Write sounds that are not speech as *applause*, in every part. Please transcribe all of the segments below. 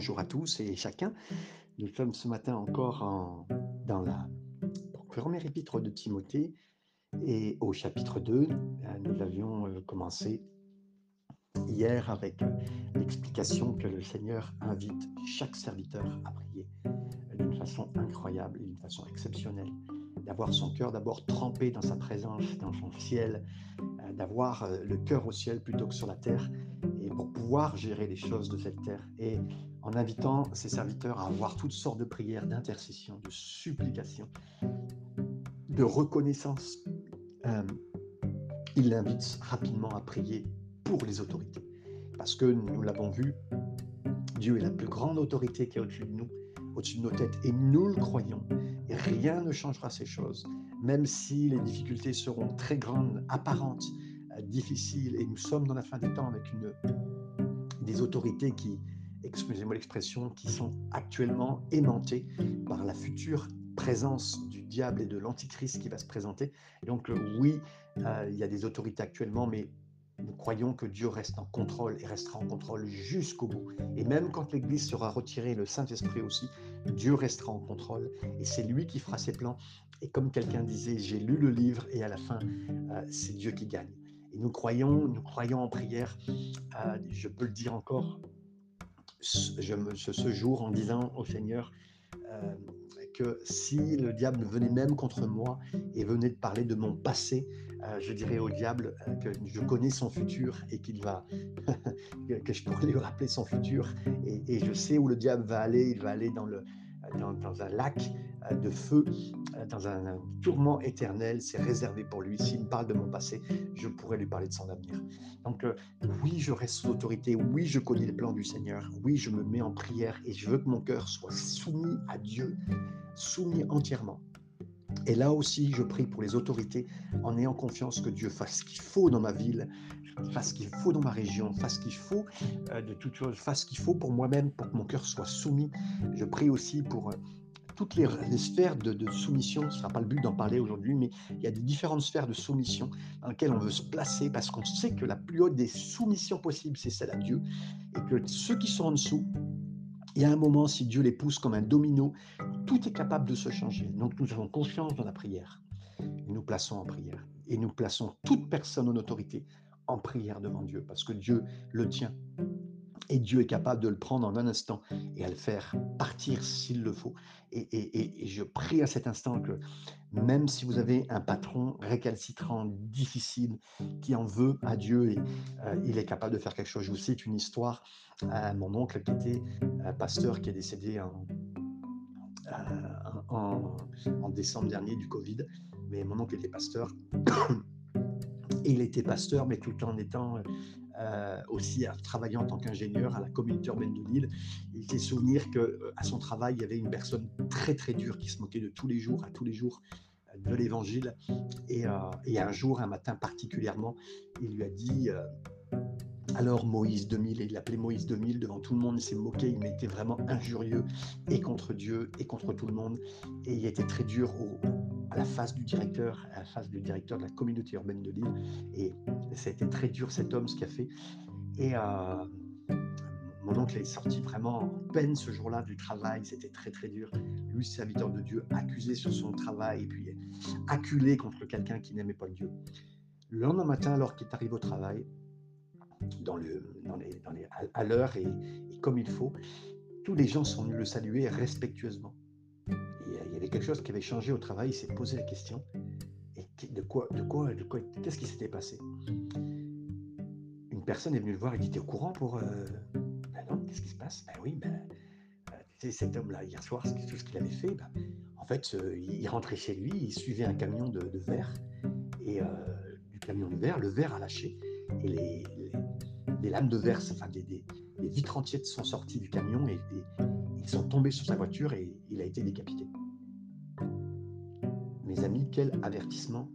bonjour à tous et chacun. Nous sommes ce matin encore en- dans la première épître de Timothée et au chapitre 2, euh, nous avions euh, commencé hier avec euh, l'explication que le Seigneur invite chaque serviteur à prier d'une façon incroyable d'une façon exceptionnelle, d'avoir son cœur d'abord trempé dans sa présence, dans son ciel, d'avoir le cœur au ciel plutôt que sur la terre, et pour pouvoir gérer les choses de cette terre. Et en invitant ses serviteurs à avoir toutes sortes de prières, d'intercession, de supplication, de reconnaissance, euh, il l'invite rapidement à prier pour les autorités. Parce que nous l'avons vu, Dieu est la plus grande autorité qui est au-dessus de nous, au-dessus de nos têtes, et nous le croyons. Et rien ne changera ces choses, même si les difficultés seront très grandes, apparentes, euh, difficiles, et nous sommes dans la fin des temps avec des autorités qui, excusez-moi l'expression, qui sont actuellement aimantées par la future présence du diable et de l'antichrist qui va se présenter. Et donc euh, oui, euh, il y a des autorités actuellement, mais nous croyons que Dieu reste en contrôle et restera en contrôle jusqu'au bout. Et même quand l'Église sera retirée, le Saint-Esprit aussi, Dieu restera en contrôle et c'est lui qui fera ses plans. Et comme quelqu'un disait, j'ai lu le livre et à la fin, euh, c'est Dieu qui gagne. Et nous croyons, nous croyons en prière. Je peux le dire encore je me- ce- ce jour en disant au Seigneur euh, que si le diable venait même contre moi et venait de parler de mon passé, euh, je dirais au diable euh, que je connais son futur et qu'il va, *laughs* que je pourrais lui rappeler son futur. Et, et je sais où le diable va aller. Il va aller dans, le, dans, dans un lac euh, de feu, euh, dans un, tourment éternel. C'est réservé pour lui. S'il me parle de mon passé, je pourrais lui parler de son avenir. Donc, euh, oui, je reste sous autorité. Oui, je connais les plans du Seigneur. Oui, je me mets en prière et je veux que mon cœur soit soumis à Dieu, soumis entièrement. Et là aussi, je prie pour les autorités en ayant confiance que Dieu fasse ce qu'il faut dans ma ville, fasse ce qu'il faut dans ma région, fasse ce qu'il faut euh, de toutes choses, fasse ce qu'il faut pour moi-même, pour que mon cœur soit soumis. Je prie aussi pour euh, toutes les, sphères de, de soumission. Ce ne sera pas le but d'en parler aujourd'hui, mais il y a des différentes sphères de soumission dans lesquelles on veut se placer parce qu'on sait que la plus haute des soumissions possibles, c'est celle à Dieu. Et que ceux qui sont en dessous, il y a un moment, si Dieu les pousse comme un domino, tout est capable de se changer. Donc nous avons confiance dans la prière. Et nous plaçons en prière. Et nous plaçons toute personne en autorité en prière devant Dieu, parce que Dieu le tient. Et Dieu est capable de le prendre en un instant et à le faire partir s'il le faut. Et, et- et- je prie à cet instant que même si vous avez un patron récalcitrant, difficile, qui en veut à Dieu, et, euh, il est capable de faire quelque chose. Je vous cite une histoire. Euh, mon oncle qui était euh, pasteur, qui est décédé euh, en, en décembre dernier du Covid, mais mon oncle était pasteur. *coughs* Et il était pasteur, mais tout en étant euh, aussi à travailler en tant qu'ingénieur à la communauté urbaine de Lille. Il s'est souvenir qu'à son travail, il y avait une personne très très dure qui se moquait de tous les jours, à tous les jours, euh, de l'évangile. Et, euh, un jour, un matin particulièrement, il lui a dit euh, alors Moïse 2000, et il l'appelait Moïse 2000 devant tout le monde, il s'est moqué, il était vraiment injurieux et contre Dieu et contre tout le monde. Et il était très dur à la face du directeur, à la face du directeur de la communauté urbaine de Lille. Et ça a été très dur cet homme, ce qu'il a fait. Et euh, mon oncle est sorti vraiment en peine ce jour-là du travail, c'était très très dur. Lui, serviteur de Dieu, accusé sur son travail et puis acculé contre quelqu'un qui n'aimait pas Dieu. Le lendemain matin, alors qu'il est arrivé au travail, dans le, dans les, à, l'heure et, comme il faut, tous les gens sont venus le saluer respectueusement. Il y avait quelque chose qui avait changé au travail, il s'est posé la question, de quoi, de quoi, de quoi, qu'est-ce qui s'était passé? Une personne est venue le voir et dit, t'es au courant pour... euh, Ben non, qu'est-ce qui se passe? Ben oui, ben, euh, cet homme-là, hier soir, tout ce qu'il avait fait, ben, en fait, il rentrait chez lui, il suivait un camion de, de verre, et euh, du camion de verre, le verre a lâché, et les, les lames de verre, enfin des, des, des vitres entières sont sorties du camion et, et ils sont tombés sur sa voiture et il a été décapité. Mes amis, quel avertissement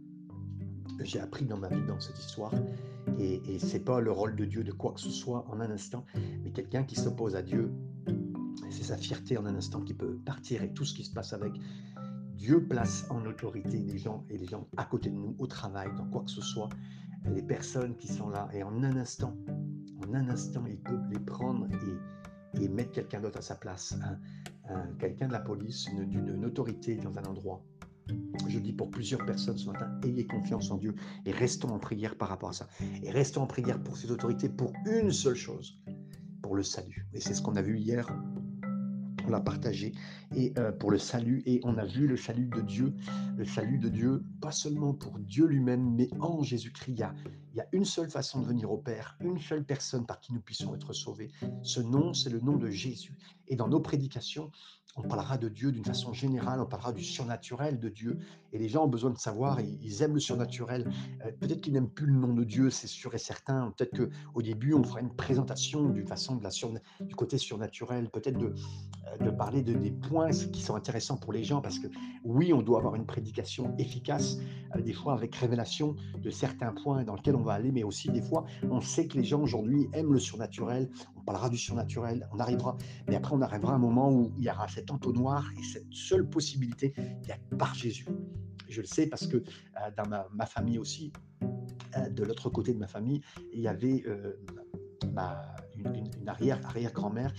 j'ai appris dans ma vie dans cette histoire. Et, et c'est pas le rôle de Dieu de quoi que ce soit en un instant, mais quelqu'un qui s'oppose à Dieu, c'est sa fierté en un instant qui peut partir et tout ce qui se passe avec. Dieu place en autorité les gens et les gens à côté de nous, au travail, dans quoi que ce soit, les personnes qui sont là. Et en un instant, en un instant, il peut les prendre et et mettre quelqu'un d'autre à sa place, quelqu'un de la police, d'une autorité dans un endroit. Je dis pour plusieurs personnes ce matin, ayez confiance en Dieu et restons en prière par rapport à ça. Et restons en prière pour ces autorités pour une seule chose, pour le salut. Et c'est ce qu'on a vu hier l'a partagé et euh, pour le salut et on a vu le salut de Dieu, le salut de Dieu, pas seulement pour Dieu lui-même, mais en Jésus-Christ. Il y, a, une seule façon de venir au Père, une seule personne par qui nous puissions être sauvés. Ce nom, c'est le nom de Jésus. Et dans nos prédications, on parlera de Dieu d'une façon générale, on parlera du surnaturel de Dieu. Et les gens ont besoin de savoir, ils aiment le surnaturel. Euh, peut-être qu'ils n'aiment plus le nom de Dieu, c'est sûr et certain. Peut-être qu'au début, on fera une présentation d'une façon de la du côté surnaturel, peut-être de, euh, de parler de, des points qui sont intéressants pour les gens, parce que oui, on doit avoir une prédication efficace, euh, des fois avec révélation de certains points dans lesquels on va aller, mais aussi des fois, on sait que les gens aujourd'hui aiment le surnaturel, parlera du surnaturel, on arrivera, mais après on arrivera à un moment où il y aura cette entonnoir et cette seule possibilité, il y a par Jésus. Je le sais parce que euh, dans ma, famille aussi, euh, de l'autre côté de ma famille, il y avait euh, une, arrière, arrière-grand-mère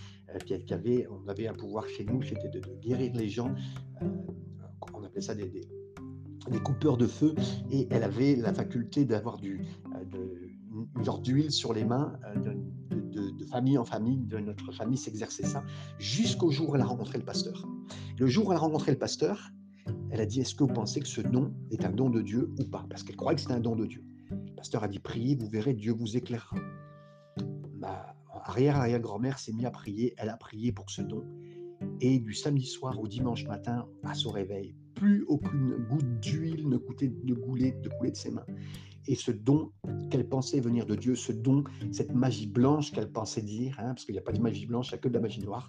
qui, avait, on avait un pouvoir chez nous, c'était de, guérir les gens. on appelait ça des, des, coupeurs de feu, et elle avait la faculté d'avoir du, de, une genre d'huile sur les mains, de, famille en famille, de notre famille s'exercer ça, jusqu'au jour où elle a rencontré le pasteur. Le jour où elle a rencontré le pasteur, elle a dit, est-ce que vous pensez que ce don est un don de Dieu ou pas? Parce qu'elle croyait que c'était un don de Dieu. Le pasteur a dit, priez, vous verrez, Dieu vous éclairera. Ma arrière-arrière-grand-mère s'est mise à prier, elle a prié pour ce don. Et du samedi soir au dimanche matin, à son réveil, plus aucune goutte d'huile ne, de couler de ses mains et ce don qu'elle pensait venir de Dieu, ce don, cette magie blanche qu'elle pensait dire, hein, parce qu'il n'y a pas de magie blanche, il n'y a que de la magie noire,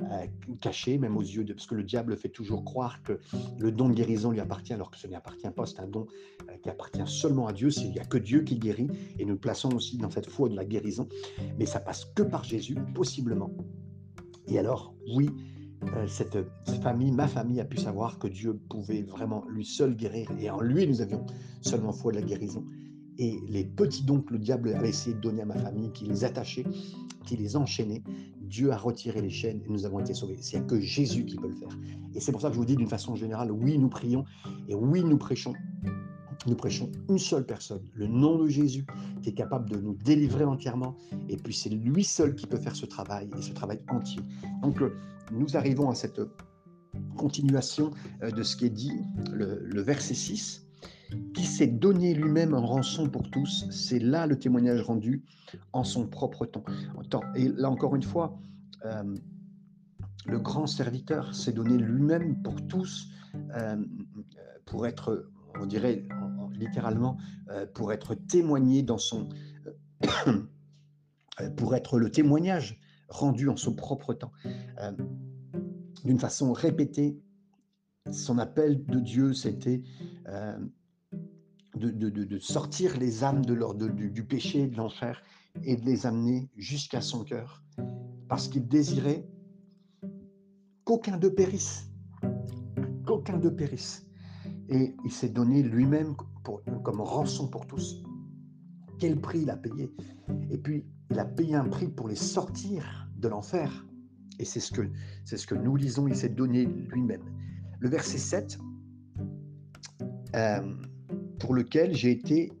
euh, cachée même aux yeux de... Parce que le diable fait toujours croire que le don de guérison lui appartient, alors que ce n'y appartient pas, c'est un don euh, qui appartient seulement à Dieu, il n'y a que Dieu qui guérit, et nous plaçons aussi dans cette foi de la guérison, mais ça passe que par Jésus, possiblement. Et alors, oui, cette, famille, ma famille, a pu savoir que Dieu pouvait vraiment lui seul guérir. Et en lui, nous avions seulement foi de la guérison. Et les petits dons que le diable avait essayé de donner à ma famille, qui les attachait, qui les enchaînait, Dieu a retiré les chaînes et nous avons été sauvés. C'est que Jésus qui peut le faire. Et c'est pour ça que je vous dis d'une façon générale, oui, nous prions et oui, nous prêchons. Nous prêchons une seule personne, le nom de Jésus, qui est capable de nous délivrer entièrement. Et puis c'est lui seul qui peut faire ce travail et ce travail entier. Donc euh, nous arrivons à cette continuation euh, de ce qui est dit, le, verset 6, qui s'est donné lui-même en rançon pour tous, c'est là le témoignage rendu en son propre temps. Et là encore une fois, euh, le grand serviteur s'est donné lui-même pour tous, pour être, on dirait littéralement, pour être témoigné dans son... *coughs* pour être le témoignage rendu en son propre temps. Euh, d'une façon répétée, son appel de Dieu, c'était euh, de, sortir les âmes de leur, du, péché, de l'enfer, et de les amener jusqu'à son cœur, parce qu'il désirait qu'aucun d'eux périsse, qu'aucun d'eux périsse. Et il s'est donné lui-même comme rançon pour tous. Quel prix il a payé Et puis, il a payé un prix pour les sortir de l'enfer. Et c'est ce, que, nous lisons, il s'est donné lui-même. Le verset 7, euh, pour lequel j'ai été,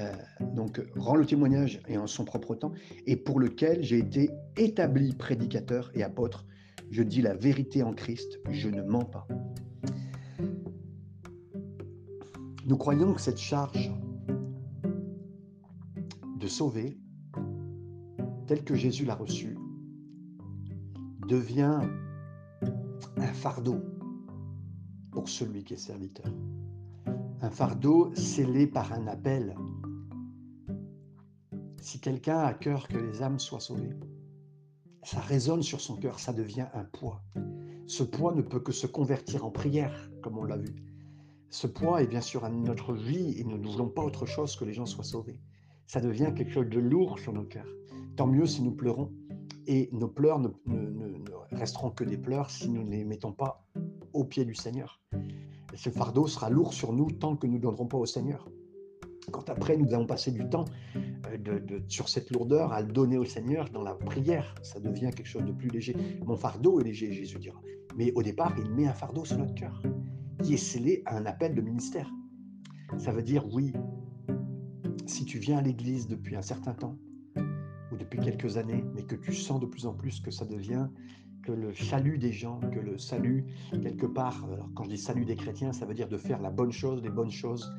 euh, donc, rend le témoignage et en son propre temps, et pour lequel j'ai été établi prédicateur et apôtre. Je dis la vérité en Christ, je ne mens pas. Nous croyons que cette charge de sauver, tel que Jésus l'a reçu, devient un fardeau pour celui qui est serviteur. Un fardeau scellé par un appel. Si quelqu'un a cœur que les âmes soient sauvées, ça résonne sur son cœur, ça devient un poids. Ce poids ne peut que se convertir en prière, comme on l'a vu. Ce poids est bien sûr à notre vie et nous ne voulons pas autre chose que les gens soient sauvés. Ça devient quelque chose de lourd sur nos cœurs. Tant mieux si nous pleurons. Et nos pleurs ne, resteront que des pleurs si nous ne les mettons pas au pied du Seigneur. ce fardeau sera lourd sur nous tant que nous ne donnerons pas au Seigneur. quand après nous avons passé du temps euh, sur cette lourdeur à le donner au Seigneur dans la prière, ça devient quelque chose de plus léger. Mon fardeau est léger, Jésus dira. Mais au départ, il met un fardeau sur notre cœur, qui est scellé à un appel de ministère. Ça veut dire, oui, si tu viens à l'église depuis un certain temps, ou depuis quelques années, mais que tu sens de plus en plus que ça devient que le salut des gens, que le salut, quelque part, alors quand je dis salut des chrétiens, ça veut dire de faire la bonne chose, les bonnes choses,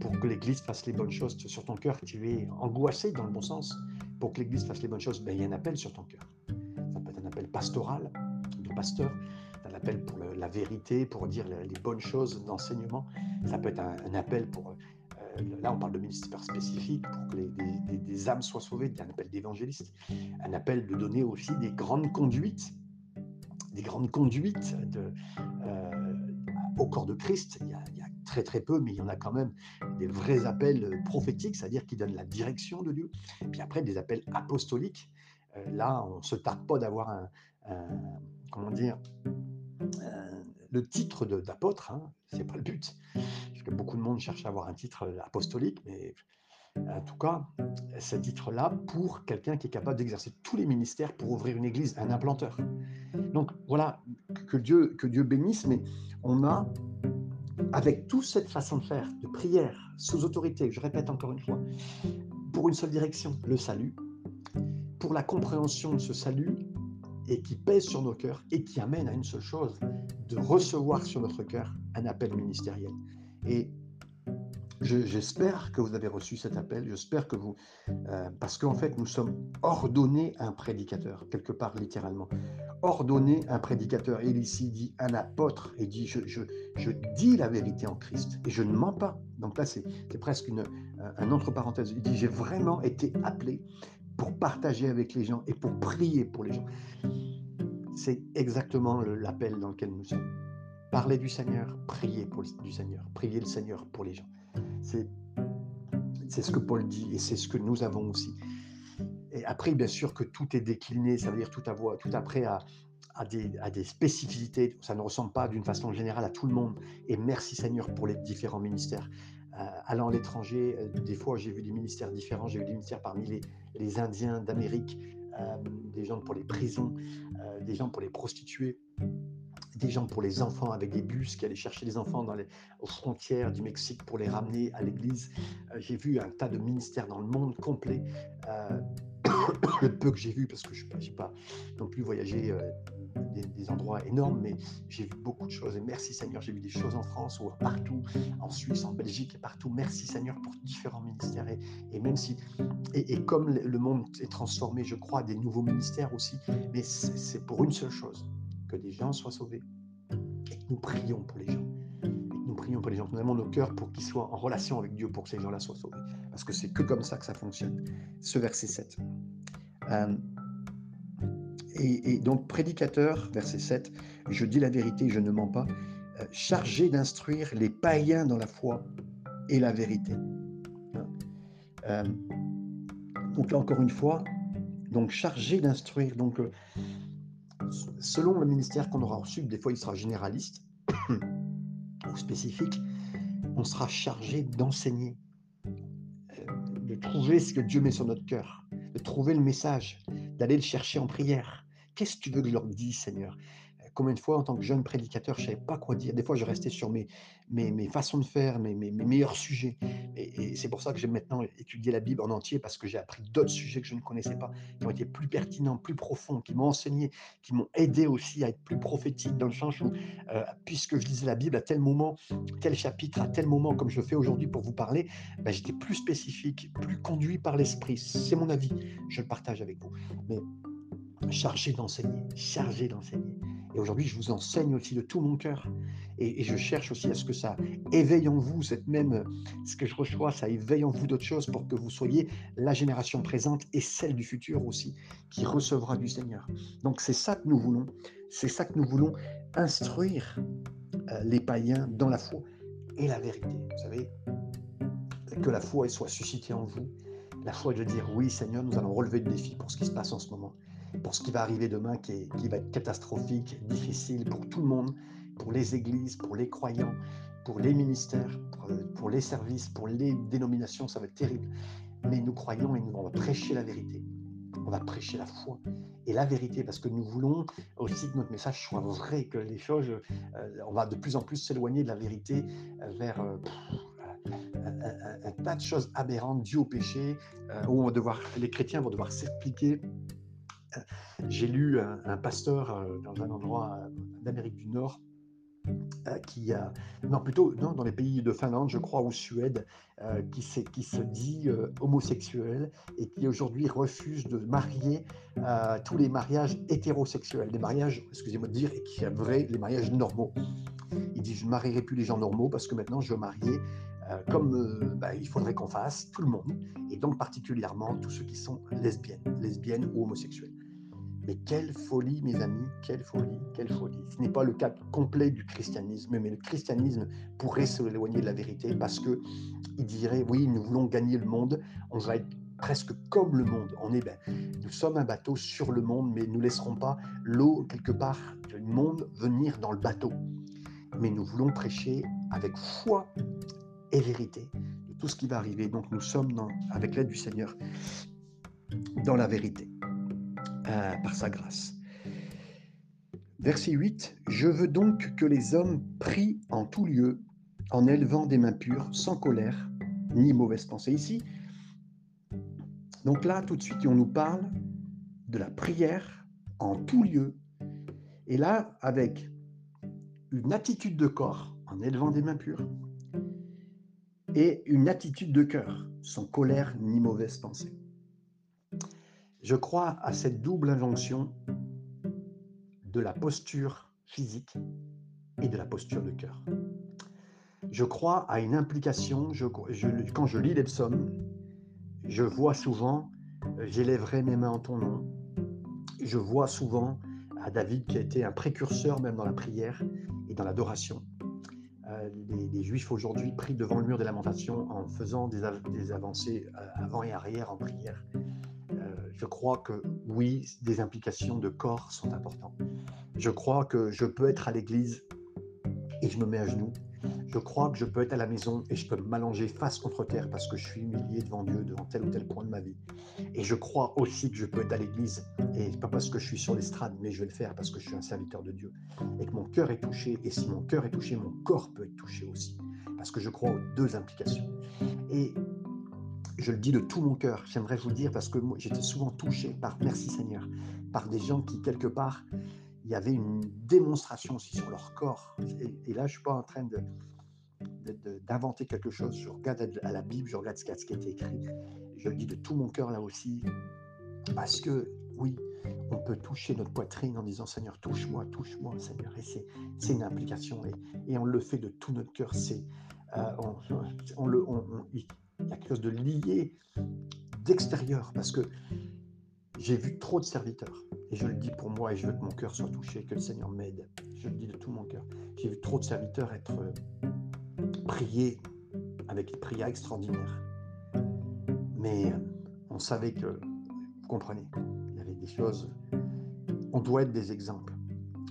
pour que l'Église fasse les bonnes choses sur ton cœur, tu es angoissé dans le bon sens, pour que l'Église fasse les bonnes choses, ben, il y a un appel sur ton cœur. Ça peut être un appel pastoral, de pasteur, un appel pour la vérité, pour dire les, bonnes choses d'enseignement. Ça peut être un, appel pour... Euh, là, on parle de ministère spécifique pour que les, des, âmes soient sauvées, un appel d'évangéliste, un appel de donner aussi des grandes conduites, des grandes conduites euh, au corps de Christ. Il y, a, très très peu, mais il y en a quand même des vrais appels prophétiques, c'est-à-dire qui donnent la direction de Dieu. Et puis après, des appels apostoliques. Euh, là, on ne se tarde pas d'avoir un, comment dire, le titre d'apôtre, hein, c'est pas le but, parce beaucoup de monde cherche à avoir un titre apostolique, mais en tout cas, ce titre-là pour quelqu'un qui est capable d'exercer tous les ministères pour ouvrir une église, un implanteur. Donc voilà, que Dieu, que Dieu bénisse, mais on a, avec toute cette façon de faire, de prière, sous autorité, je répète encore une fois, pour une seule direction, le salut, pour la compréhension de ce salut, et qui pèse sur nos cœurs, et qui amène à une seule chose, de recevoir sur notre cœur un appel ministériel. Et J'espère que vous avez reçu cet appel, j'espère que vous... Euh, parce qu'en fait, nous sommes ordonnés un prédicateur, quelque part littéralement. Ordonnés un prédicateur. Et ici dit un apôtre et dit je, je, je, dis la vérité en Christ et je ne mens pas. Donc là, c'est presque une, un entre parenthèses. Il dit j'ai vraiment été appelé pour partager avec les gens et pour prier pour les gens. C'est exactement l'appel dans lequel nous sommes. Parler du Seigneur, prier pour du Seigneur, prier le Seigneur pour les gens. C'est, c'est ce que Paul dit et c'est ce que nous avons aussi. Et après, bien sûr que tout est décliné, ça veut dire tout, avoir, tout après à, à, des, à des spécificités. Ça ne ressemble pas d'une façon générale à tout le monde. Et merci Seigneur pour les différents ministères. Euh, allant à l'étranger, euh, des fois j'ai vu des ministères différents. J'ai vu des ministères parmi les, les Indiens d'Amérique, euh, des gens pour les prisons, des gens pour les prostituées des gens pour les enfants avec des bus qui allaient chercher les enfants dans les, aux frontières du Mexique pour les ramener à l'église. Euh, j'ai vu un tas de ministères dans le monde complet. Euh, *coughs* le peu que j'ai vu, parce que je n'ai pas, non plus voyagé euh, des, endroits énormes, mais j'ai vu beaucoup de choses. Et merci Seigneur, j'ai vu des choses en France ou partout, en Suisse, en Belgique et partout. Merci Seigneur pour différents ministères. Et, même si, et, comme le monde est transformé, je crois, des nouveaux ministères aussi, mais c'est pour une seule chose que des gens soient sauvés et que nous prions pour les gens. Nous prions pour les gens. Nous avons nos cœurs pour qu'ils soient en relation avec Dieu pour que ces gens-là soient sauvés. Parce que c'est que comme ça que ça fonctionne. Ce verset 7. Euh, et, donc, prédicateur, verset 7, je dis la vérité, je ne mens pas, euh, chargé d'instruire les païens dans la foi et la vérité. Hein. Euh, donc là, encore une fois, donc chargé d'instruire. Donc, selon le ministère qu'on aura reçu, des fois il sera généraliste spécifique, on sera chargé d'enseigner, euh, de trouver ce que Dieu met sur notre cœur, de trouver le message, d'aller le chercher en prière. Qu'est-ce que tu veux que je leur dise, Seigneur? Combien de fois, en tant que jeune prédicateur, je ne savais pas quoi dire. Des fois, je restais sur mes, mes, façons de faire, mes, mes, meilleurs sujets. Et, c'est pour ça que j'ai maintenant étudié la Bible en entier, parce que j'ai appris d'autres sujets que je ne connaissais pas, qui ont été plus pertinents, plus profonds, qui m'ont enseigné, qui m'ont aidé aussi à être plus prophétique, dans le sens euh, puisque je lisais la Bible à tel moment, tel chapitre, à tel moment, comme je fais aujourd'hui pour vous parler, ben, j'étais plus spécifique, plus conduit par l'Esprit. C'est mon avis, je le partage avec vous. Mais chargé d'enseigner, chargé d'enseigner. Et aujourd'hui, je vous enseigne aussi de tout mon cœur. Et, je cherche aussi à ce que ça éveille en vous cette même, ce que je reçois, ça éveille en vous d'autres choses pour que vous soyez la génération présente et celle du futur aussi qui recevra du Seigneur. Donc c'est ça que nous voulons. C'est ça que nous voulons instruire euh, les païens dans la foi et la vérité. Vous savez, que la foi soit suscitée en vous. La foi de dire oui Seigneur, nous allons relever le défi pour ce qui se passe en ce moment pour ce qui va arriver demain, qui, qui, va être catastrophique, difficile pour tout le monde, pour les églises, pour les croyants, pour les ministères, pour, les services, pour les dénominations, ça va être terrible. Mais nous croyons et nous, on va prêcher la vérité. On va prêcher la foi et la vérité parce que nous voulons aussi que notre message soit vrai, que les choses, euh, on va de plus en plus s'éloigner de la vérité euh, vers euh, un, tas de choses aberrantes dues au péché, où devoir, les chrétiens vont devoir s'expliquer. J'ai lu un pasteur dans un endroit d'Amérique du Nord euh, qui non plutôt non, dans les pays de Finlande, je crois, ou Suède, euh, qui, qui, se dit euh, homosexuel et qui aujourd'hui refuse de marier tous les mariages hétérosexuels, des mariages, excusez-moi de dire, qui vrai les mariages normaux. Il dit je ne marierai plus les gens normaux parce que maintenant je veux marier comme bah, il faudrait qu'on fasse tout le monde, et donc particulièrement tous ceux qui sont lesbiennes, lesbiennes ou homosexuels. Mais quelle folie, mes amis, quelle folie, quelle folie. Ce n'est pas le cas complet du christianisme, mais le christianisme pourrait s'éloigner de la vérité parce que il dirait oui, nous voulons gagner le monde, on va être presque comme le monde. On est ben, nous sommes un bateau sur le monde, mais nous ne laisserons pas l'eau quelque part du monde venir dans le bateau. Mais nous voulons prêcher avec foi et vérité de tout ce qui va arriver. Donc nous sommes avec l'aide du Seigneur dans la vérité. Euh, par sa grâce. Verset 8, Je veux donc que les hommes prient en tout lieu, en élevant des mains pures, sans colère, ni mauvaise pensée. Ici, donc là, tout de suite, on nous parle de la prière en tout lieu. Et là, avec une attitude de corps, en élevant des mains pures, et une attitude de cœur, sans colère ni mauvaise pensée. Je crois à cette double injonction de la posture physique et de la posture de cœur. Je crois à une implication, quand je lis les psaumes, je vois souvent j'élèverai mes mains en ton nom. Je vois souvent à David qui a été un précurseur même dans la prière et dans l'adoration. Euh, les, Juifs aujourd'hui prient devant le mur des lamentations en faisant des, des avancées euh, avant et arrière en prière je crois que oui, des implications de corps sont importantes. Je crois que je peux être à l'église et je me mets à genoux. Je crois que je peux être à la maison et je peux m'allonger face contre terre parce que je suis humilié devant Dieu, devant tel ou tel point de ma vie. Et je crois aussi que je peux être à l'église, et pas parce que je suis sur l'estrade, mais je vais le faire parce que je suis un serviteur de Dieu. Et que mon cœur est touché, et si mon cœur est touché, mon corps peut être touché aussi. Parce que je crois aux deux implications. Et je le dis de tout mon cœur, j'aimerais vous dire, parce que j'étais souvent touché par, merci Seigneur, par des gens qui, quelque part, il y avait une démonstration aussi sur leur corps. Et, là, je ne suis pas en train de, d'inventer quelque chose. Je regarde à la Bible, je regarde ce qui a été écrit. Je le dis de tout mon cœur là aussi, parce que oui, on peut toucher notre poitrine en disant Seigneur, touche-moi, touche-moi, Seigneur. Et c'est, une implication. Et, et, on le fait de tout notre cœur. C'est, euh, on, le, on, il y a quelque chose de lié d'extérieur parce que j'ai vu trop de serviteurs et je le dis pour moi et je veux que mon cœur soit touché, que le Seigneur m'aide. Je le dis de tout mon cœur. J'ai vu trop de serviteurs être euh, priés avec des prières extraordinaires. Mais euh, on savait que, vous comprenez, il y avait des choses. On doit être des exemples.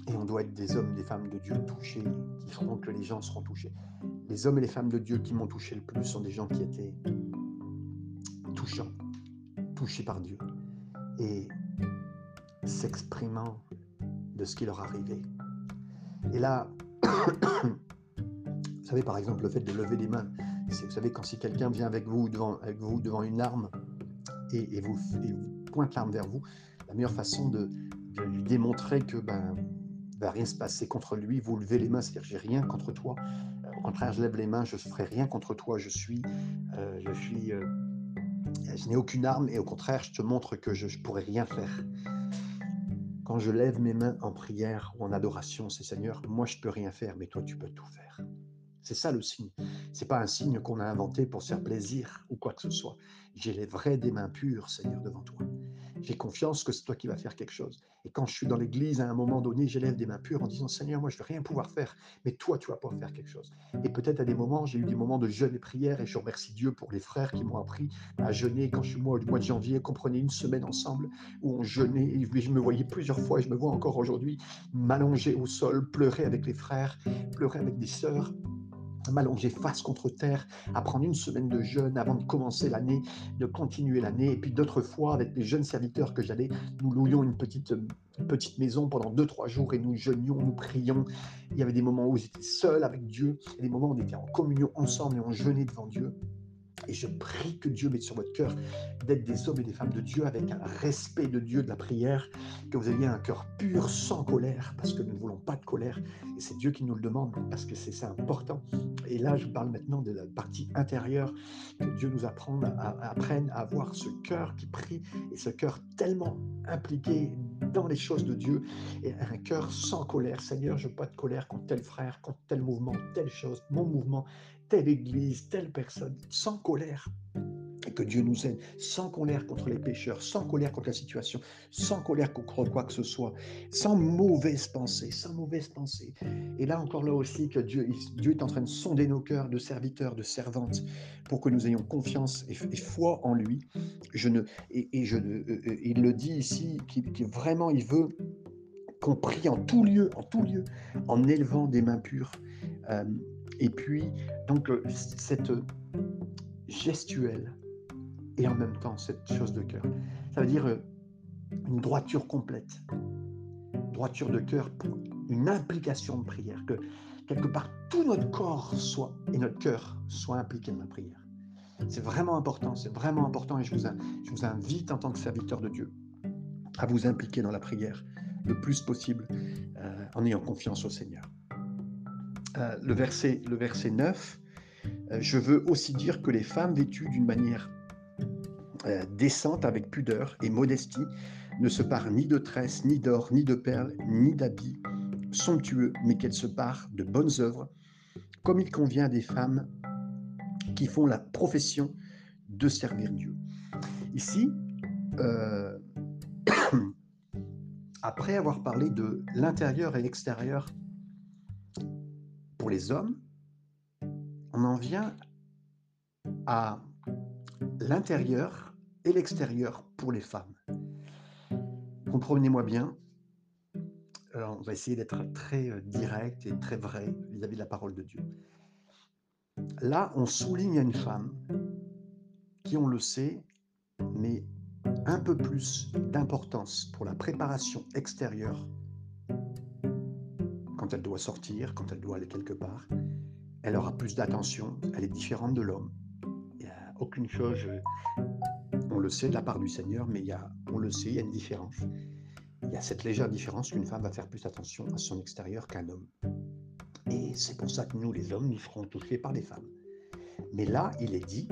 Et on doit être des hommes, des femmes de Dieu touchés, qui feront que les gens seront touchés. Les hommes et les femmes de Dieu qui m'ont touché le plus sont des gens qui étaient touchants, touchés par Dieu et s'exprimant de ce qui leur arrivait. Et là, *coughs* vous savez par exemple le fait de lever les mains, vous savez quand si quelqu'un vient avec vous devant, avec vous devant une arme et, vous, pointe l'arme vers vous, la meilleure façon de, lui démontrer que ben va rien se passer contre lui, vous levez les mains, c'est-à-dire j'ai rien contre toi, au contraire, je lève les mains, je ne ferai rien contre toi, je suis, euh, je suis, euh, je n'ai aucune arme et au contraire, je te montre que je ne pourrai rien faire. Quand je lève mes mains en prière ou en adoration, c'est Seigneur, moi je peux rien faire, mais toi tu peux tout faire. C'est ça le signe. C'est pas un signe qu'on a inventé pour se faire plaisir ou quoi que ce soit. J'ai les vrais des mains pures, Seigneur, devant toi. J'ai confiance que c'est toi qui vas faire quelque chose. Et quand je suis dans l'église, à un moment donné, j'élève des mains pures en disant Seigneur, moi je ne vais rien pouvoir faire, mais toi tu vas pouvoir faire quelque chose. Et peut-être à des moments, j'ai eu des moments de jeûne et prière, et je remercie Dieu pour les frères qui m'ont appris à jeûner quand je suis moi au mois de janvier, comprenez une semaine ensemble où on jeûnait, et je me voyais plusieurs fois, et je me vois encore aujourd'hui m'allonger au sol, pleurer avec les frères, pleurer avec des sœurs m'allonger face contre terre, à prendre une semaine de jeûne avant de commencer l'année, de continuer l'année. Et puis d'autres fois, avec les jeunes serviteurs que j'allais, nous louions une petite, petite maison pendant deux, trois jours et nous jeûnions, nous prions. Il y avait des moments où j'étais seul avec Dieu, et des moments où on était en communion ensemble et on jeûnait devant Dieu. Et je prie que Dieu mette sur votre cœur d'être des hommes et des femmes de Dieu avec un respect de Dieu, de la prière, que vous ayez un cœur pur, sans colère, parce que nous ne voulons pas de colère. Et c'est Dieu qui nous le demande, parce que c'est ça important. Et là, je parle maintenant de la partie intérieure, que Dieu nous apprenne à, à avoir ce cœur qui prie et ce cœur tellement impliqué dans les choses de Dieu et un cœur sans colère. Seigneur, je veux pas de colère contre tel frère, contre tel mouvement, telle chose, mon mouvement telle église, telle personne, sans colère. Et que Dieu nous aide, sans colère contre les pécheurs, sans colère contre la situation, sans colère contre quoi que ce soit, sans mauvaise pensée, sans mauvaise pensée. Et là encore, là aussi, que Dieu, Dieu est en train de sonder nos cœurs de serviteurs, de servantes, pour que nous ayons confiance et, foi en lui. Je ne, et, je, euh, euh, il le dit ici, qu'il vraiment, il veut qu'on prie en tout lieu, en tout lieu, en élevant des mains pures. Euh, et puis, donc, euh, cette gestuelle et en même temps cette chose de cœur. Ça veut dire euh, une droiture complète. Droiture de cœur pour une implication de prière. Que quelque part, tout notre corps soit et notre cœur soit impliqué dans la prière. C'est vraiment important, c'est vraiment important et je vous, invite en tant que serviteur de Dieu à vous impliquer dans la prière le plus possible euh, en ayant confiance au Seigneur. Euh, le, verset, le verset 9, euh, je veux aussi dire que les femmes vêtues d'une manière euh, décente, avec pudeur et modestie, ne se parent ni de tresses, ni d'or, ni de perles, ni d'habits somptueux, mais qu'elles se parent de bonnes œuvres, comme il convient des femmes qui font la profession de servir Dieu. Ici, *coughs* après avoir parlé de l'intérieur et l'extérieur pour les hommes, on en vient à l'intérieur et l'extérieur pour les femmes. Comprenez-moi bien, on va essayer d'être très euh, direct et très vrai vis-à-vis de la parole de Dieu. Là, on souligne à une femme qui, on le sait, met un peu plus d'importance pour la préparation extérieure elle doit sortir, quand elle doit aller quelque part, elle aura plus d'attention, elle est différente de l'homme. Il n'y a aucune chose, on le sait de la part du Seigneur, mais il y a, on le sait, il y a une différence. Il y a cette légère différence qu'une femme va faire plus attention à son extérieur qu'un homme. Et c'est pour ça que nous, les hommes, nous serons touchés par les femmes. Mais là, il est dit,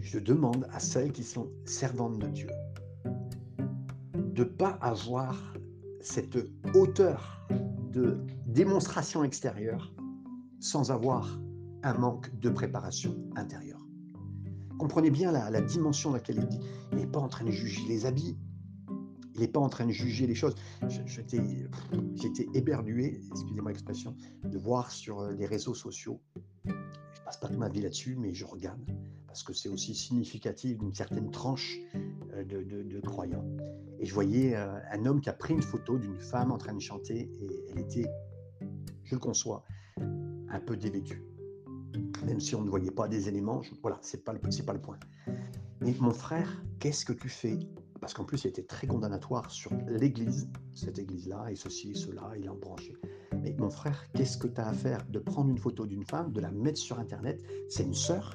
je demande à celles qui sont servantes de Dieu de ne pas avoir cette hauteur de démonstration extérieure sans avoir un manque de préparation intérieure. Comprenez bien la, dimension dans laquelle il dit. Il n'est pas en train de juger les habits. Il n'est pas en train de juger les choses. J'étais éberlué, excusez-moi l'expression, de voir sur euh, les réseaux sociaux. Je passe pas toute ma vie là-dessus, mais je regarde parce que c'est aussi significatif d'une certaine tranche euh, de croyants. Et je voyais euh, un homme qui a pris une photo d'une femme en train de chanter et elle était, je le conçois, un peu dévêtue. Même si on ne voyait pas des éléments, voilà, c'est pas, pas le point. Mais mon frère, qu'est-ce que tu fais? Parce qu'en plus, il était très condamnatoire sur l'église, cette église-là, et ceci cela, il a embranché. Mais mon frère, qu'est-ce que tu as à faire? De prendre une photo d'une femme, de la mettre sur Internet C'est une sœur,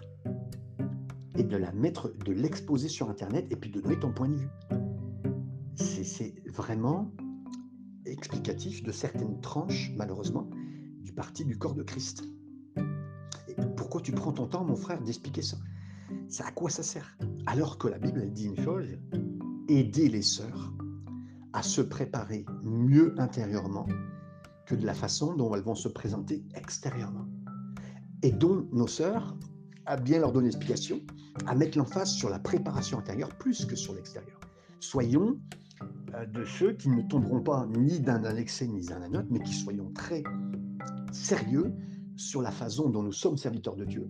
et de la mettre, de l'exposer sur Internet, et puis de donner ton point de vue c'est vraiment explicatif de certaines tranches, malheureusement, du parti du corps de Christ. Et pourquoi tu prends ton temps, mon frère, d'expliquer ça? C'est à quoi ça sert? Alors que la Bible, dit une chose, aider les sœurs à se préparer mieux intérieurement que de la façon dont elles vont se présenter extérieurement. Et dont nos sœurs, à bien leur donner explication, à mettre l'emphase sur la préparation intérieure plus que sur l'extérieur. Soyons de ceux qui ne tomberont pas ni d'un excès ni d'un autre, mais qui soyons très sérieux sur la façon dont nous sommes serviteurs de Dieu.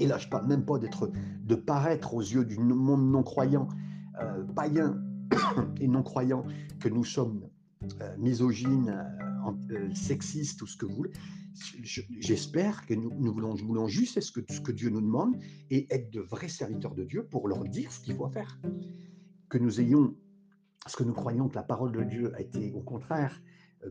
Et là, je parle même pas d'être, de paraître aux yeux du monde non-croyant, euh, païen *coughs* et non-croyant, que nous sommes euh, misogynes, sexistes, ou ce que vous voulez. J'espère que nous, nous, voulons, nous, voulons, juste ce que, ce que Dieu nous demande et être de vrais serviteurs de Dieu pour leur dire ce qu'il faut faire. Que nous ayons, ce que nous croyons que la parole de Dieu a été au contraire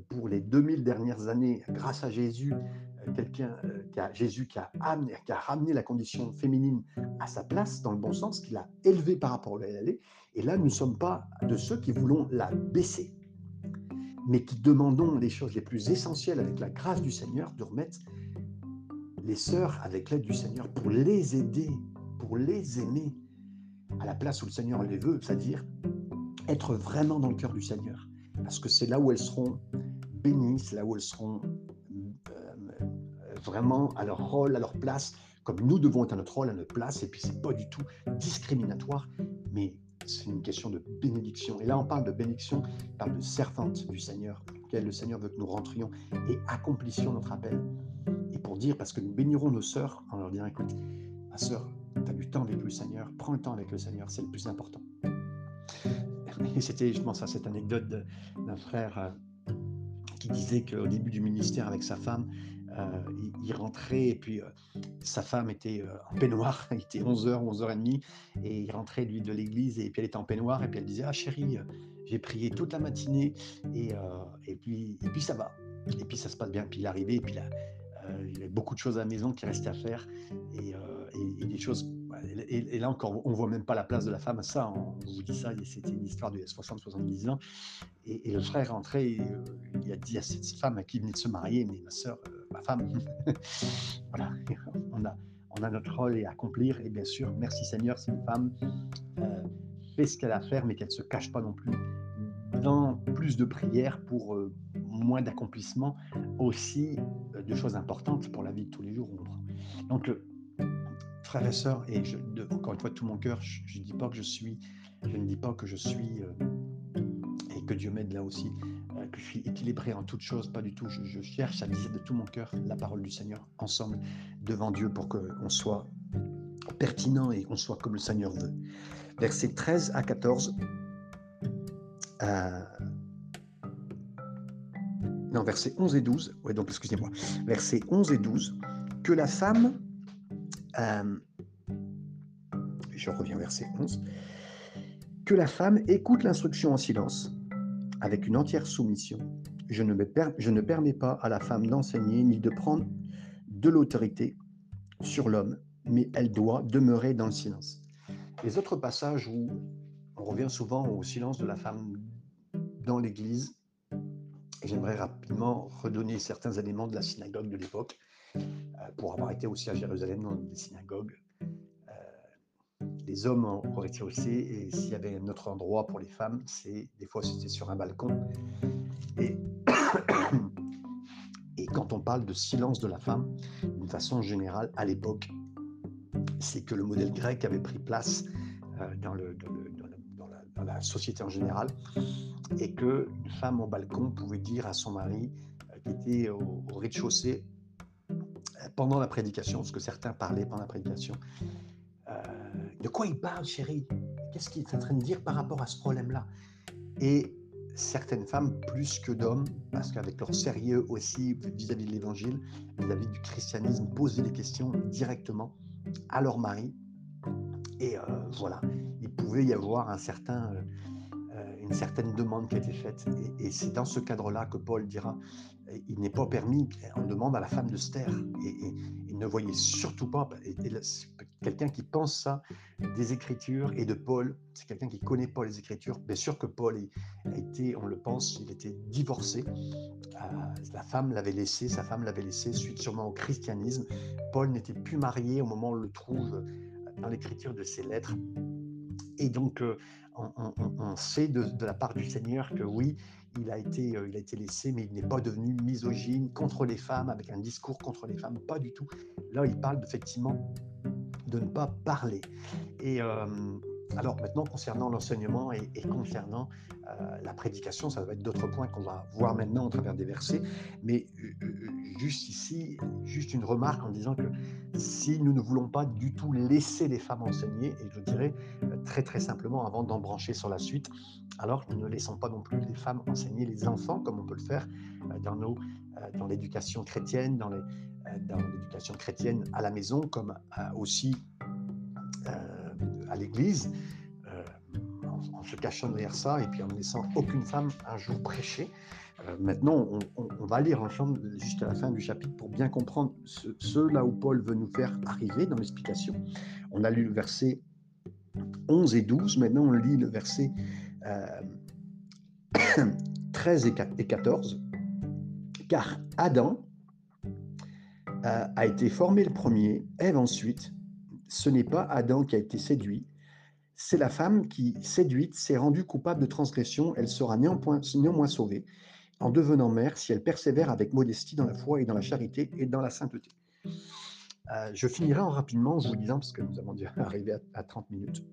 pour les 2000 dernières années, grâce à Jésus, euh, quelqu'un, euh, qui a, Jésus qui a, amené, qui a ramené la condition féminine à sa place, dans le bon sens, qui l'a élevée par rapport à elle Et là, nous ne sommes pas de ceux qui voulons la baisser, mais qui demandons les choses les plus essentielles avec la grâce du Seigneur de remettre les sœurs avec l'aide du Seigneur pour les aider, pour les aimer à la place où le Seigneur les veut, c'est-à-dire être vraiment dans le cœur du Seigneur. Parce que c'est là où elles seront bénies, c'est là où elles seront euh, vraiment à leur rôle, à leur place, comme nous devons être à notre rôle, à notre place. Et puis, c'est pas du tout discriminatoire, mais c'est une question de bénédiction. Et là, on parle de bénédiction, on parle de servante du Seigneur, auquel le Seigneur veut que nous rentrions et accomplissions notre appel. Et pour dire, parce que nous bénirons nos sœurs en leur disant, écoute, ma sœur, tu as du temps avec le Seigneur, prends le temps avec le Seigneur, c'est le plus important. C'était, je pense à cette anecdote d'un frère euh, qui disait qu'au début du ministère avec sa femme, euh, il, rentrait et puis euh, sa femme était en peignoir, *laughs* il était 11h, 11h30 et il rentrait lui de l'église et puis elle était en peignoir et puis elle disait Ah chérie, j'ai prié toute la matinée et, puis, et puis ça va. Et puis ça se passe bien. Puis il arrivait et puis il y avait beaucoup de choses à la maison qui restaient à faire et des choses et, là encore, on voit même pas la place de la femme à ça. On vous dit ça, c'était une histoire de 60-70 ans. Et, le frère est rentré, euh, il a dit à cette femme qui venait de se marier, mais ma soeur, euh, ma femme, *laughs* voilà, *laughs* on a, on a notre rôle à accomplir. Et bien sûr, merci Seigneur, si une femme euh, fait ce qu'elle a à faire, mais qu'elle ne se cache pas non plus dans plus de prières pour moins d'accomplissement, aussi de choses importantes pour la vie de tous les jours. Donc, frères et sœurs, et je, encore une fois de tout mon cœur, je, ne dis pas que je suis, je ne dis pas que je suis, euh, et que Dieu m'aide là aussi, euh, que je suis équilibré en toutes choses, pas du tout. Je, cherche à dire de tout mon cœur la parole du Seigneur ensemble devant Dieu pour qu'on soit pertinent et qu'on soit comme le Seigneur veut. Versets 13 à 14. Euh, non, versets 11 et 12. Oui, donc excusez-moi. Versets 11 et 12. Que la femme euh, je reviens verset 11, que la femme écoute l'instruction en silence, avec une entière soumission. Je ne, je ne permets pas à la femme d'enseigner ni de prendre de l'autorité sur l'homme, mais elle doit demeurer dans le silence. Les autres passages où on revient souvent au silence de la femme dans l'Église, j'aimerais rapidement redonner certains éléments de la synagogue de l'époque. Euh, pour avoir été aussi à Jérusalem dans des synagogues. Euh, les hommes auraient été aussi, et s'il y avait un autre endroit pour les femmes, c'est des fois c'était sur un balcon. Et, *coughs* et quand on parle de silence de la femme, d'une façon générale, à l'époque, c'est que le modèle grec avait pris place euh, dans, le, dans, la, société en général, et qu'une femme au balcon pouvait dire à son mari, qui était au rez-de-chaussée, pendant la prédication, ce que certains parlaient pendant la prédication. Euh, de quoi il parle, chérie? Qu'est-ce qu'il est en train de dire par rapport à ce problème-là? Et certaines femmes, plus que d'hommes, parce qu'avec leur sérieux aussi vis-à-vis de l'évangile, vis-à-vis du christianisme, posaient des questions directement à leur mari. Et euh, voilà, il pouvait y avoir un certain, euh, une certaine demande qui a été faite. Et, c'est dans ce cadre-là que Paul dira il n'est pas permis, on demande à la femme de se taire. Et, ne voyait surtout pas, quelqu'un qui pense ça des Écritures et de Paul, c'est quelqu'un qui connaît pas les Écritures. Bien sûr que Paul a été, on le pense, il était divorcé. Euh, la femme l'avait laissé, sa femme l'avait laissé suite sûrement au christianisme. Paul n'était plus marié au moment où on le trouve dans l'écriture de ses lettres. Et donc, euh, on, sait de, la part du Seigneur que oui, il a été, euh, il a été laissé, mais il n'est pas devenu misogyne contre les femmes, avec un discours contre les femmes, pas du tout. Là, il parle effectivement de ne pas parler. Et, euh, Alors maintenant, concernant l'enseignement et, concernant euh, la prédication, ça va être d'autres points qu'on va voir maintenant au travers des versets. Mais euh, euh, juste ici, juste une remarque en disant que si nous ne voulons pas du tout laisser les femmes enseigner, et je dirais très très simplement avant d'en brancher sur la suite, alors nous ne laissons pas non plus les femmes enseigner les enfants comme on peut le faire dans, l'éducation chrétienne, dans l'éducation chrétienne à la maison, comme aussi à l'église, euh, en, se cachant derrière ça et puis en ne laissant aucune femme un jour prêcher. Euh, maintenant, on, va lire ensemble jusqu'à la fin du chapitre pour bien comprendre ce, là où Paul veut nous faire arriver dans l'explication. On a lu le verset 11 et 12, maintenant on lit le verset 13 euh, *coughs* et 14. Car Adam a été formé le premier, Ève ensuite, ce n'est pas Adam qui a été séduit, c'est la femme qui, séduite, s'est rendue coupable de transgression. Elle sera néanmoins, sauvée en devenant mère si elle persévère avec modestie dans la foi et dans la charité et dans la sainteté. Euh, je finirai en rapidement en vous disant, parce que nous avons déjà *laughs* arrivé à, 30 minutes,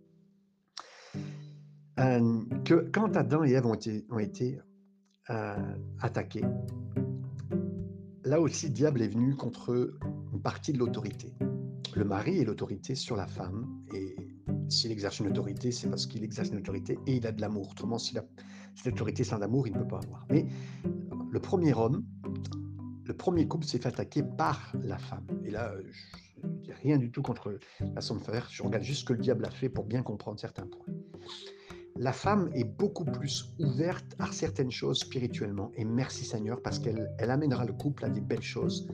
euh, que quand Adam et Ève ont été, ont été euh, attaqués, là aussi, le diable est venu contre une partie de l'autorité le mari est l'autorité sur la femme. Et s'il exerce une autorité, c'est parce qu'il exerce une autorité et il a de l'amour. Autrement, si cette autorité sans amour, il ne peut pas avoir. Mais le premier homme, le premier couple s'est fait attaquer par la femme. Et là, je dis rien du tout contre la façon de faire. Je regarde juste ce que le diable a fait pour bien comprendre certains points. La femme est beaucoup plus ouverte à certaines choses spirituellement. Et merci Seigneur, parce qu'elle elle amènera le couple à des belles choses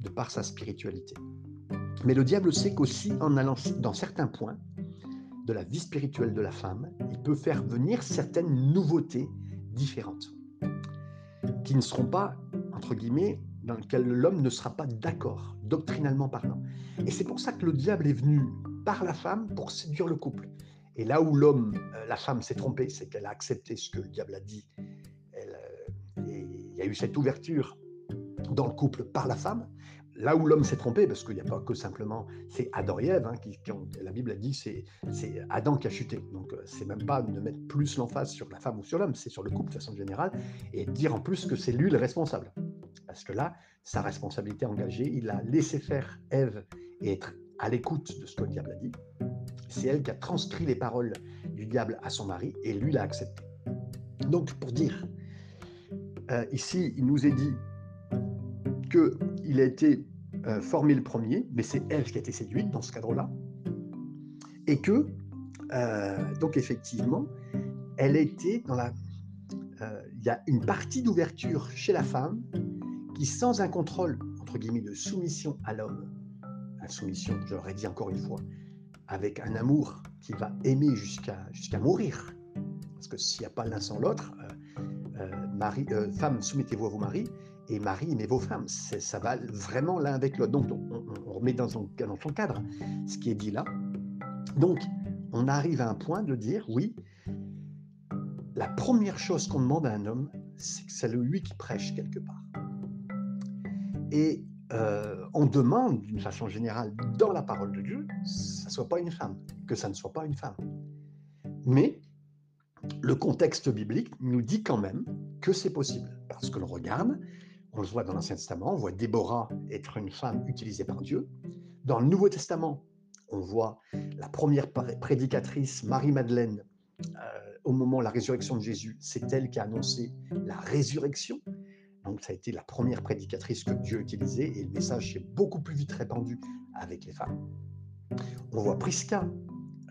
de par sa spiritualité. Mais le diable sait qu'aussi en allant dans certains points de la vie spirituelle de la femme, il peut faire venir certaines nouveautés différentes, qui ne seront pas, entre guillemets, dans lesquelles l'homme ne sera pas d'accord, doctrinalement parlant. Et c'est pour ça que le diable est venu par la femme pour séduire le couple. Et là où l'homme, euh, la femme s'est trompée, c'est qu'elle a accepté ce que le diable a dit. Euh, il y a eu cette ouverture dans le couple par la femme, là où l'homme s'est trompé, parce qu'il n'y a pas que simplement, c'est Adam et Ève, hein, qui, la Bible a dit c'est Adam qui a chuté. Donc euh, c'est même pas de mettre plus l'emphase sur la femme ou sur l'homme, c'est sur le couple de façon générale, et dire en plus que c'est lui le responsable. Parce que là, sa responsabilité engagée, il a laissé faire Ève et être à l'écoute de ce que le diable a dit. C'est elle qui a transcrit les paroles du diable à son mari, et lui l'a accepté. Donc pour dire, euh, ici, il nous est dit qu'il a été euh, formé le premier, mais c'est Ève qui a été séduite dans ce cadre-là, et que, euh, donc effectivement, elle été dans la... Euh, il y a une partie d'ouverture chez la femme qui, sans un contrôle, entre guillemets, de soumission à l'homme, la soumission, je l'aurais dit encore une fois, avec un amour qui va aimer jusqu'à jusqu'à mourir, parce que s'il n'y a pas l'un sans l'autre, femme, soumettez-vous à vos maris, et Marie, mais vos femmes. Ça va vraiment l'un avec l'autre. Donc, on, remet dans son, cadre ce qui est dit là. Donc, on arrive à un point de dire, oui, la première chose qu'on demande à un homme, c'est que c'est lui qui prêche quelque part. Et euh, on demande, d'une façon générale, dans la parole de Dieu, que ça soit pas une femme, que ça ne soit pas une femme. Mais le contexte biblique nous dit quand même que c'est possible, parce que l'on regarde on le voit dans l'Ancien Testament, on voit Déborah être une femme utilisée par Dieu. Dans le Nouveau Testament, on voit la première prédicatrice, Marie-Madeleine, euh, au moment de la résurrection de Jésus. C'est elle qui a annoncé la résurrection. Donc ça a été la première prédicatrice que Dieu a utilisée et le message s'est beaucoup plus vite répandu avec les femmes. On voit Prisca,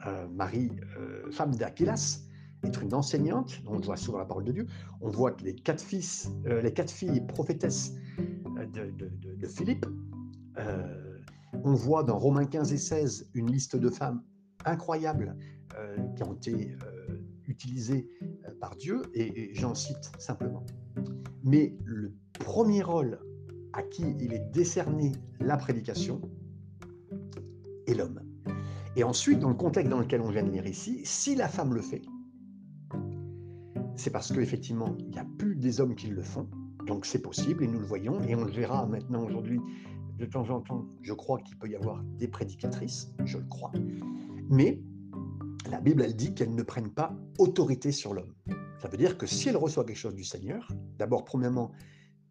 euh, Marie, euh, femme d'Aquilas, être une enseignante, on le voit souvent la parole de Dieu. On voit que les quatre, fils, euh, les quatre filles prophétesses euh, de, Philippe, euh, on voit dans Romains 15 et 16 une liste de femmes incroyables qui ont été utilisées par Dieu, et, et j'en cite simplement. Mais le premier rôle à qui il est décerné la prédication est l'homme. Et ensuite, dans le contexte dans lequel on vient de lire ici, si la femme le fait, c'est parce qu'effectivement, il n'y a plus des hommes qui le font. Donc c'est possible et nous le voyons et on le verra maintenant aujourd'hui. De temps en temps, je crois qu'il peut y avoir des prédicatrices, je le crois. Mais la Bible, elle dit qu'elles ne prennent pas autorité sur l'homme. Ça veut dire que si elle reçoit quelque chose du Seigneur, d'abord, premièrement,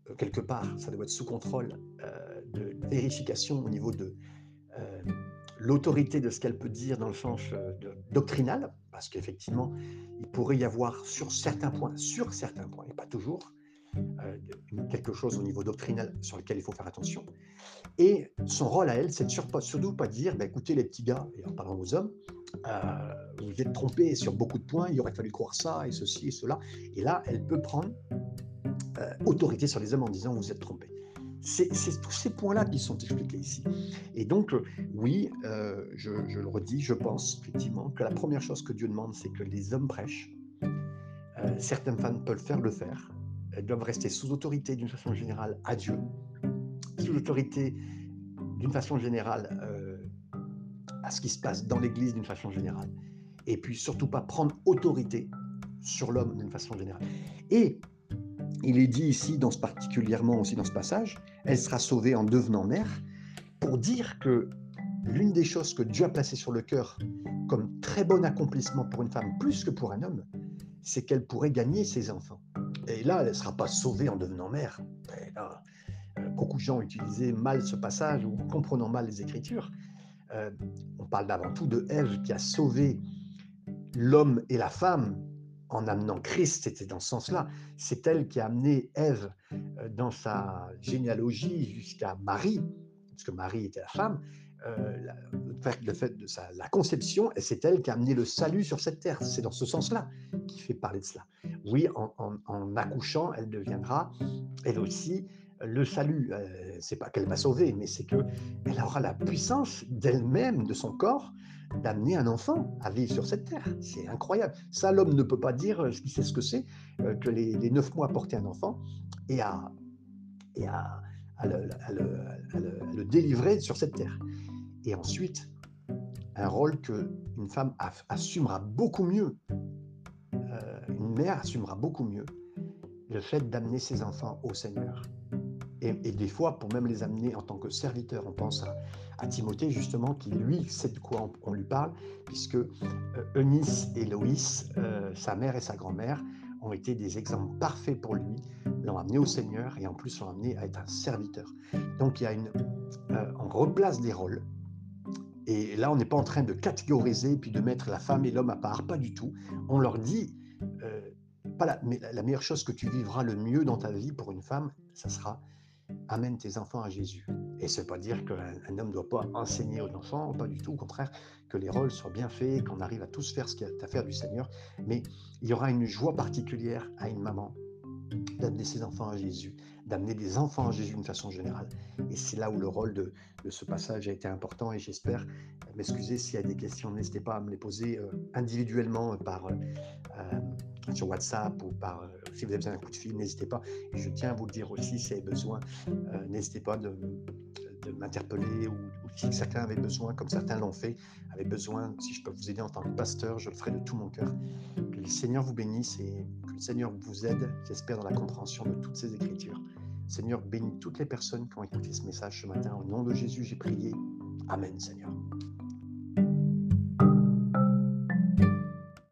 euh, quelque part, ça doit être sous contrôle euh, de vérification au niveau de euh, l'autorité de ce qu'elle peut dire dans le sens doctrinal, parce qu'effectivement, il pourrait y avoir sur certains points, sur certains points, et pas toujours, quelque chose au niveau doctrinal sur lequel il faut faire attention. Et son rôle à elle, c'est de surtout pas dire, bah, écoutez les petits gars, et en parlant aux hommes, vous êtes trompés sur beaucoup de points, il aurait fallu croire ça et ceci et cela. Et là, elle peut prendre euh, autorité sur les hommes en disant vous êtes trompés. C'est tous ces points-là qui sont expliqués ici. Et donc, euh, oui, euh, je, le redis, je pense effectivement que la première chose que Dieu demande, c'est que les hommes prêchent. certaines femmes peuvent faire le faire. Elles doivent rester sous autorité d'une façon générale à Dieu, sous autorité d'une façon générale à ce qui se passe dans l'Église d'une façon générale. Et puis surtout pas prendre autorité sur l'homme d'une façon générale. Et il est dit ici, dans ce, particulièrement aussi dans ce passage, elle sera sauvée en devenant mère, pour dire que l'une des choses que Dieu a placées sur le cœur comme très bon accomplissement pour une femme plus que pour un homme, c'est qu'elle pourrait gagner ses enfants. Et là, elle ne sera pas sauvée en devenant mère. Euh, beaucoup de gens utilisaient mal ce passage ou comprenant mal les Écritures. Euh, on parle d'avant tout de Ève qui a sauvé l'homme et la femme en amenant Christ, c'était dans ce sens-là. C'est elle qui a amené Ève dans sa généalogie jusqu'à Marie, parce que Marie était la femme. Euh, le fait de sa, la conception, et c'est elle qui a amené le salut sur cette terre. C'est dans ce sens-là qui fait parler de cela. Oui, en, accouchant, elle deviendra, elle aussi, le salut. Euh, c'est pas qu'elle va sauver, mais c'est que elle aura la puissance d'elle-même, de son corps, d'amener un enfant à vivre sur cette terre. C'est incroyable. Ça, l'homme ne peut pas dire euh, ce qu'il sait ce que c'est, euh, que les, neuf mois porter un enfant et à, et à, le, délivrer sur cette terre. Et ensuite, un rôle que une femme assumera beaucoup mieux, euh, une mère assumera beaucoup mieux, le fait d'amener ses enfants au Seigneur. Et, et, des fois, pour même les amener en tant que serviteur, on pense à, à Timothée, justement, qui lui sait de quoi on, lui parle, puisque euh, Eunice et Loïs, euh, sa mère et sa grand-mère, ont été des exemples parfaits pour lui, l'ont amené au Seigneur et en plus l'ont amené à être un serviteur. Donc il y a une, euh, on replace des rôles. Et là, on n'est pas en train de catégoriser puis de mettre la femme et l'homme à part, pas du tout. On leur dit, pas la, mais la meilleure chose que tu vivras le mieux dans ta vie pour une femme, ça sera amène tes enfants à Jésus. Et ce n'est pas dire qu'un homme ne doit pas enseigner aux enfants, pas du tout, au contraire, que les rôles soient bien faits, qu'on arrive à tous faire ce qu'il y a à faire du Seigneur. Mais il y aura une joie particulière à une maman d'amener ses enfants à Jésus, d'amener des enfants à Jésus d'une façon générale. Et c'est là où le rôle de, ce passage a été important et j'espère m'excuser s'il y a des questions, n'hésitez pas à me les poser euh, individuellement par, euh, euh, sur WhatsApp ou par, si vous avez besoin d'un coup de fil, n'hésitez pas. Et je tiens à vous le dire aussi, si vous avez besoin, n'hésitez pas de, m'interpeller ou, si quelqu'un avait besoin, comme certains l'ont fait, avait besoin, si je peux vous aider en tant que pasteur, je le ferai de tout mon cœur. Que le Seigneur vous bénisse et que le Seigneur vous aide, j'espère, dans la compréhension de toutes ces écritures. Seigneur, bénis toutes les personnes qui ont écouté ce message ce matin. Au nom de Jésus, j'ai prié. Amen, Seigneur.